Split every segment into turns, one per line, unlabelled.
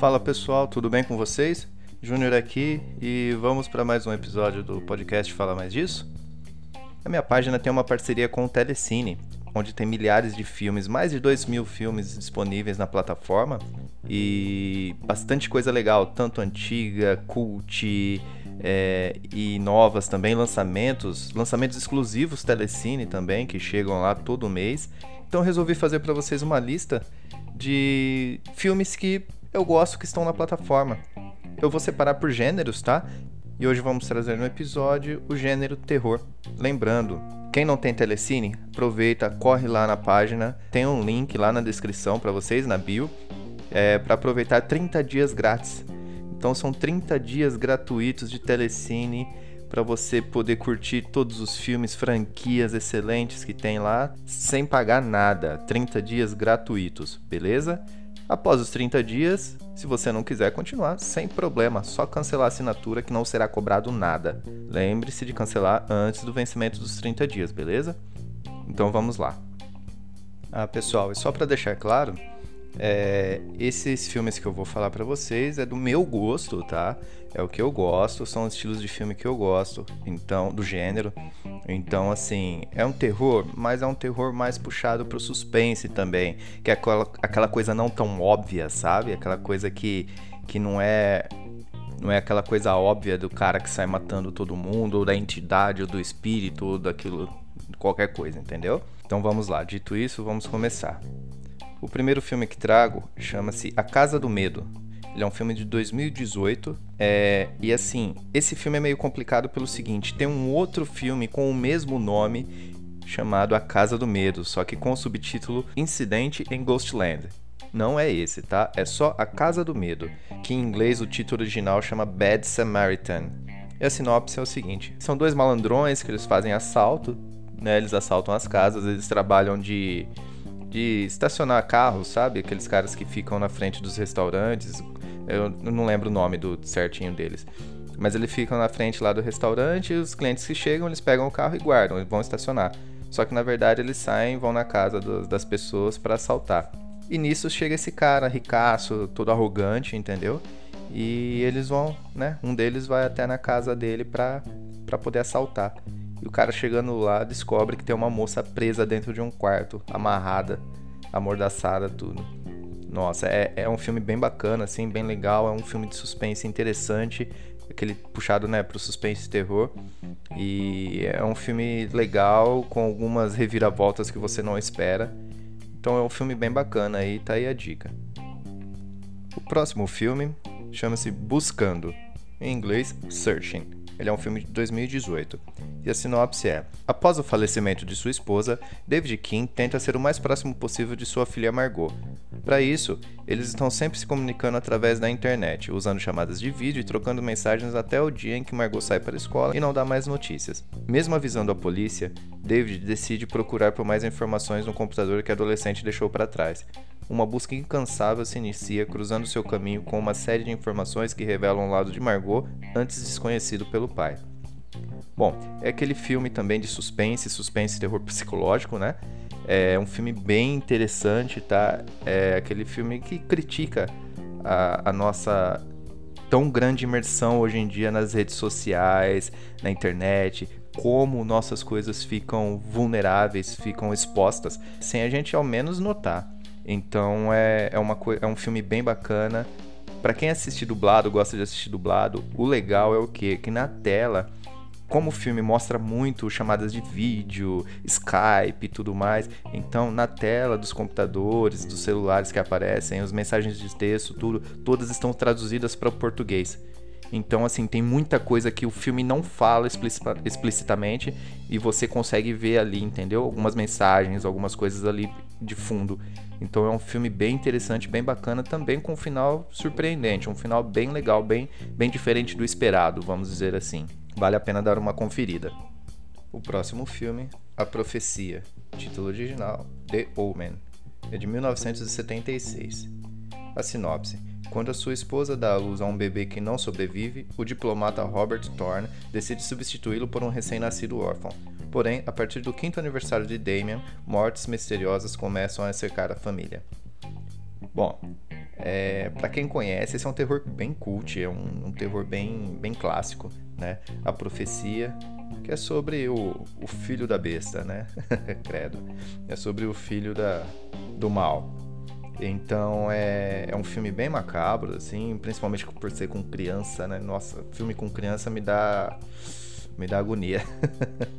Fala pessoal, tudo bem com vocês? Júnior aqui e vamos para mais um episódio do podcast Fala Mais Disso? A minha página tem uma parceria com o Telecine, onde tem milhares de filmes, mais de 2 mil filmes disponíveis na plataforma e bastante coisa legal, tanto antiga, cult é, e novas também, lançamentos, lançamentos exclusivos Telecine também, que chegam lá todo mês. Então resolvi fazer para vocês uma lista de filmes que eu gosto que estão na plataforma. Eu vou separar por gêneros, tá? E hoje vamos trazer no episódio o gênero terror. Lembrando, quem não tem telecine, aproveita, corre lá na página, tem um link lá na descrição para vocês, na bio, é, para aproveitar 30 dias grátis. Então são 30 dias gratuitos de telecine para você poder curtir todos os filmes, franquias excelentes que tem lá, sem pagar nada. 30 dias gratuitos, beleza? Após os 30 dias, se você não quiser continuar, sem problema, só cancelar a assinatura que não será cobrado nada. Lembre-se de cancelar antes do vencimento dos 30 dias, beleza? Então vamos lá. Ah, pessoal, e só para deixar claro, é, esses filmes que eu vou falar para vocês é do meu gosto, tá? É o que eu gosto, são os estilos de filme que eu gosto, então do gênero. Então, assim, é um terror, mas é um terror mais puxado pro suspense também, que é aquela, aquela coisa não tão óbvia, sabe? Aquela coisa que, que não é não é aquela coisa óbvia do cara que sai matando todo mundo, ou da entidade, ou do espírito, ou daquilo, qualquer coisa, entendeu? Então vamos lá, dito isso, vamos começar. O primeiro filme que trago chama-se A Casa do Medo. Ele é um filme de 2018. É... E assim, esse filme é meio complicado pelo seguinte: tem um outro filme com o mesmo nome chamado A Casa do Medo, só que com o subtítulo Incidente em Ghostland. Não é esse, tá? É só A Casa do Medo, que em inglês o título original chama Bad Samaritan. E a sinopse é o seguinte: são dois malandrões que eles fazem assalto, né? Eles assaltam as casas, eles trabalham de de estacionar carros, sabe? Aqueles caras que ficam na frente dos restaurantes. Eu não lembro o nome do certinho deles. Mas eles ficam na frente lá do restaurante e os clientes que chegam, eles pegam o carro e guardam, e vão estacionar. Só que na verdade eles saem vão na casa do, das pessoas para assaltar. E nisso chega esse cara ricaço, todo arrogante, entendeu? E eles vão, né? Um deles vai até na casa dele pra poder assaltar. E o cara chegando lá descobre que tem uma moça presa dentro de um quarto, amarrada, amordaçada, tudo. Nossa, é, é um filme bem bacana, assim, bem legal. É um filme de suspense interessante, aquele puxado, né, pro suspense e terror. E é um filme legal, com algumas reviravoltas que você não espera. Então é um filme bem bacana aí, tá aí a dica. O próximo filme chama-se Buscando, em inglês Searching. Ele é um filme de 2018. E a sinopse é: Após o falecimento de sua esposa, David King tenta ser o mais próximo possível de sua filha Margot. Para isso, eles estão sempre se comunicando através da internet, usando chamadas de vídeo e trocando mensagens até o dia em que Margot sai para a escola e não dá mais notícias. Mesmo avisando a polícia, David decide procurar por mais informações no computador que a adolescente deixou para trás uma busca incansável se inicia cruzando seu caminho com uma série de informações que revelam um lado de Margot antes desconhecido pelo pai. Bom, é aquele filme também de suspense, suspense e terror psicológico, né? É um filme bem interessante, tá? É aquele filme que critica a, a nossa tão grande imersão hoje em dia nas redes sociais, na internet, como nossas coisas ficam vulneráveis, ficam expostas, sem a gente ao menos notar. Então é, é, uma, é um filme bem bacana. Para quem assiste dublado, gosta de assistir dublado, o legal é o quê? Que na tela, como o filme mostra muito chamadas de vídeo, Skype e tudo mais, então na tela dos computadores, dos celulares que aparecem, as mensagens de texto, tudo, todas estão traduzidas para o português. Então, assim, tem muita coisa que o filme não fala explicitamente e você consegue ver ali, entendeu? Algumas mensagens, algumas coisas ali de fundo. Então é um filme bem interessante, bem bacana, também com um final surpreendente, um final bem legal, bem, bem diferente do esperado, vamos dizer assim. Vale a pena dar uma conferida. O próximo filme, A Profecia, título original The Omen, é de 1976. A sinopse quando a sua esposa dá à luz a um bebê que não sobrevive, o diplomata Robert Thorne decide substituí-lo por um recém-nascido órfão. Porém, a partir do quinto aniversário de Damien, mortes misteriosas começam a cercar a família. Bom, É, para quem conhece, esse é um terror bem cult, é um, um terror bem, bem clássico, né? A Profecia, que é sobre o, o filho da besta, né? Credo. É sobre o filho da, do mal. Então é, é um filme bem macabro, assim, principalmente por ser com criança, né? Nossa, filme com criança me dá me dá agonia.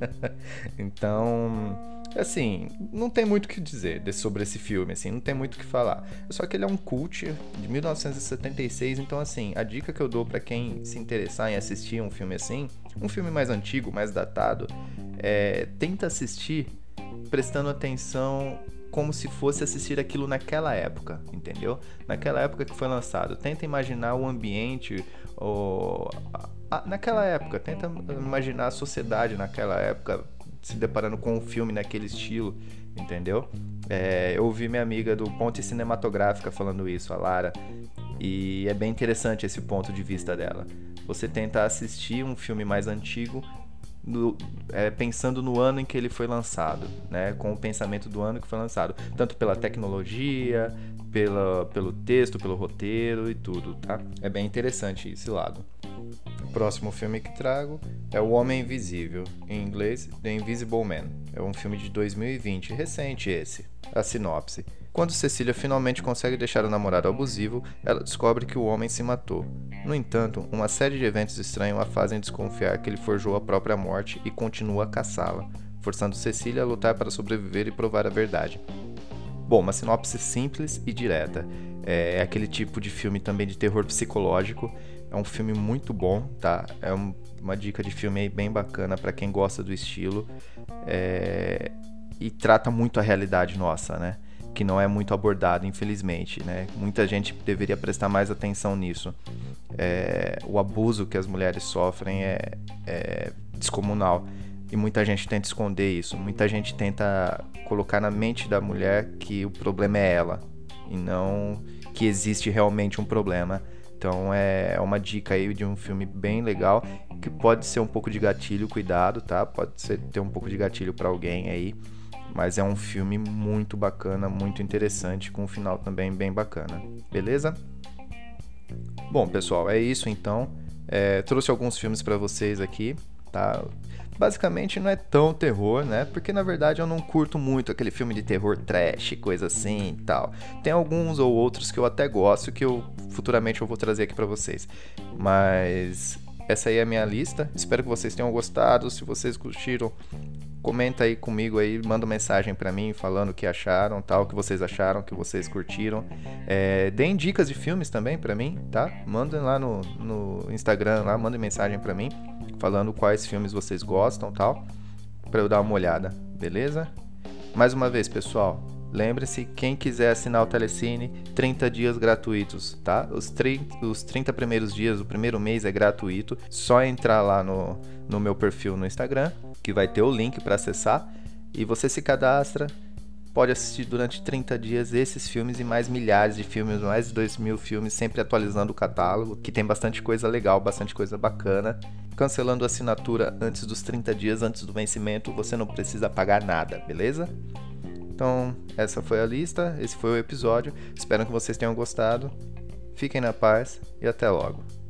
então, assim, não tem muito o que dizer sobre esse filme, assim, não tem muito o que falar. Só que ele é um cult de 1976, então assim, a dica que eu dou para quem se interessar em assistir um filme assim, um filme mais antigo, mais datado, é tenta assistir prestando atenção como se fosse assistir aquilo naquela época, entendeu? Naquela época que foi lançado. Tenta imaginar o ambiente, o, a, naquela época, tenta imaginar a sociedade naquela época, se deparando com um filme naquele estilo, entendeu? É, eu ouvi minha amiga do Ponte Cinematográfica falando isso, a Lara, e é bem interessante esse ponto de vista dela. Você tenta assistir um filme mais antigo no, é, pensando no ano em que ele foi lançado, né? com o pensamento do ano que foi lançado, tanto pela tecnologia, pela, pelo texto, pelo roteiro e tudo, tá? É bem interessante esse lado. O próximo filme que trago é O Homem Invisível, em inglês The Invisible Man. É um filme de 2020, recente esse. A sinopse. Quando Cecília finalmente consegue deixar o namorado abusivo, ela descobre que o homem se matou. No entanto, uma série de eventos estranhos a fazem desconfiar que ele forjou a própria morte e continua a caçá-la, forçando Cecília a lutar para sobreviver e provar a verdade. Bom, uma sinopse simples e direta. É, é aquele tipo de filme também de terror psicológico. É um filme muito bom, tá? É um, uma dica de filme bem bacana para quem gosta do estilo. É, e trata muito a realidade nossa, né? Que não é muito abordado, infelizmente. Né? Muita gente deveria prestar mais atenção nisso. É, o abuso que as mulheres sofrem é, é descomunal e muita gente tenta esconder isso. Muita gente tenta colocar na mente da mulher que o problema é ela e não que existe realmente um problema. Então é uma dica aí de um filme bem legal que pode ser um pouco de gatilho, cuidado, tá? Pode ser ter um pouco de gatilho para alguém aí. Mas é um filme muito bacana, muito interessante, com um final também bem bacana. Beleza? Bom, pessoal, é isso então. É, trouxe alguns filmes para vocês aqui, tá? Basicamente não é tão terror, né? Porque na verdade eu não curto muito aquele filme de terror trash, coisa assim e tal. Tem alguns ou outros que eu até gosto que eu futuramente eu vou trazer aqui para vocês. Mas essa aí é a minha lista. Espero que vocês tenham gostado. Se vocês curtiram, comenta aí comigo aí, manda mensagem para mim falando o que acharam, tal, o que vocês acharam, o que vocês curtiram. É, deem dicas de filmes também para mim, tá? Mandem lá no, no Instagram, lá, mandem mensagem para mim falando quais filmes vocês gostam, tal, para eu dar uma olhada, beleza? Mais uma vez, pessoal, Lembre-se, quem quiser assinar o Telecine, 30 dias gratuitos, tá? Os 30, os 30 primeiros dias, o primeiro mês é gratuito. Só entrar lá no, no meu perfil no Instagram, que vai ter o link para acessar, e você se cadastra. Pode assistir durante 30 dias esses filmes e mais milhares de filmes, mais de 2 mil filmes, sempre atualizando o catálogo, que tem bastante coisa legal, bastante coisa bacana. Cancelando a assinatura antes dos 30 dias, antes do vencimento, você não precisa pagar nada, beleza? Então, essa foi a lista, esse foi o episódio. Espero que vocês tenham gostado. Fiquem na paz e até logo.